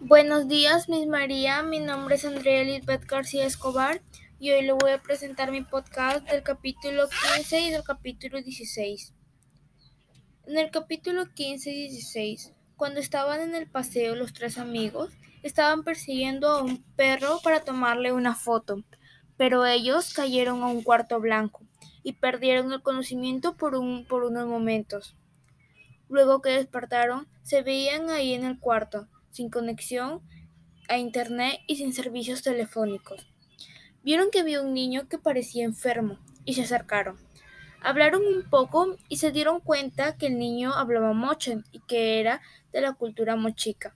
Buenos días, Miss María. Mi nombre es Andrea Lisbeth García Escobar y hoy le voy a presentar mi podcast del capítulo 15 y del capítulo 16. En el capítulo 15 y 16, cuando estaban en el paseo los tres amigos, estaban persiguiendo a un perro para tomarle una foto, pero ellos cayeron a un cuarto blanco y perdieron el conocimiento por, un, por unos momentos. Luego que despertaron, se veían ahí en el cuarto, sin conexión a internet y sin servicios telefónicos. Vieron que había un niño que parecía enfermo y se acercaron. Hablaron un poco y se dieron cuenta que el niño hablaba moche y que era de la cultura mochica.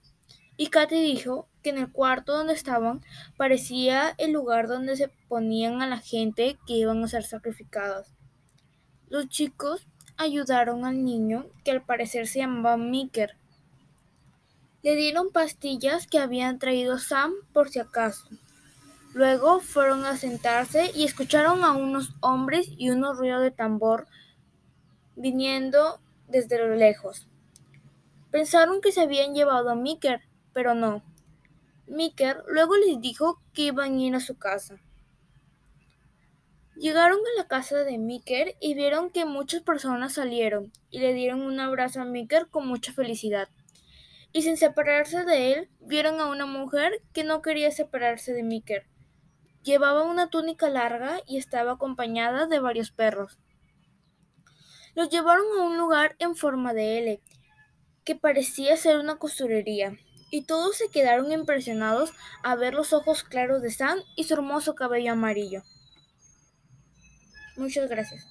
Y Katy dijo que en el cuarto donde estaban parecía el lugar donde se ponían a la gente que iban a ser sacrificados. Los chicos ayudaron al niño, que al parecer se llamaba Miker. Le dieron pastillas que habían traído Sam por si acaso. Luego fueron a sentarse y escucharon a unos hombres y unos ruidos de tambor viniendo desde lo lejos. Pensaron que se habían llevado a Miker, pero no. Miker luego les dijo que iban a ir a su casa. Llegaron a la casa de Miker y vieron que muchas personas salieron y le dieron un abrazo a Miker con mucha felicidad. Y sin separarse de él, vieron a una mujer que no quería separarse de Miker. Llevaba una túnica larga y estaba acompañada de varios perros. Los llevaron a un lugar en forma de L, que parecía ser una costurería, y todos se quedaron impresionados a ver los ojos claros de Sam y su hermoso cabello amarillo. Muchas gracias.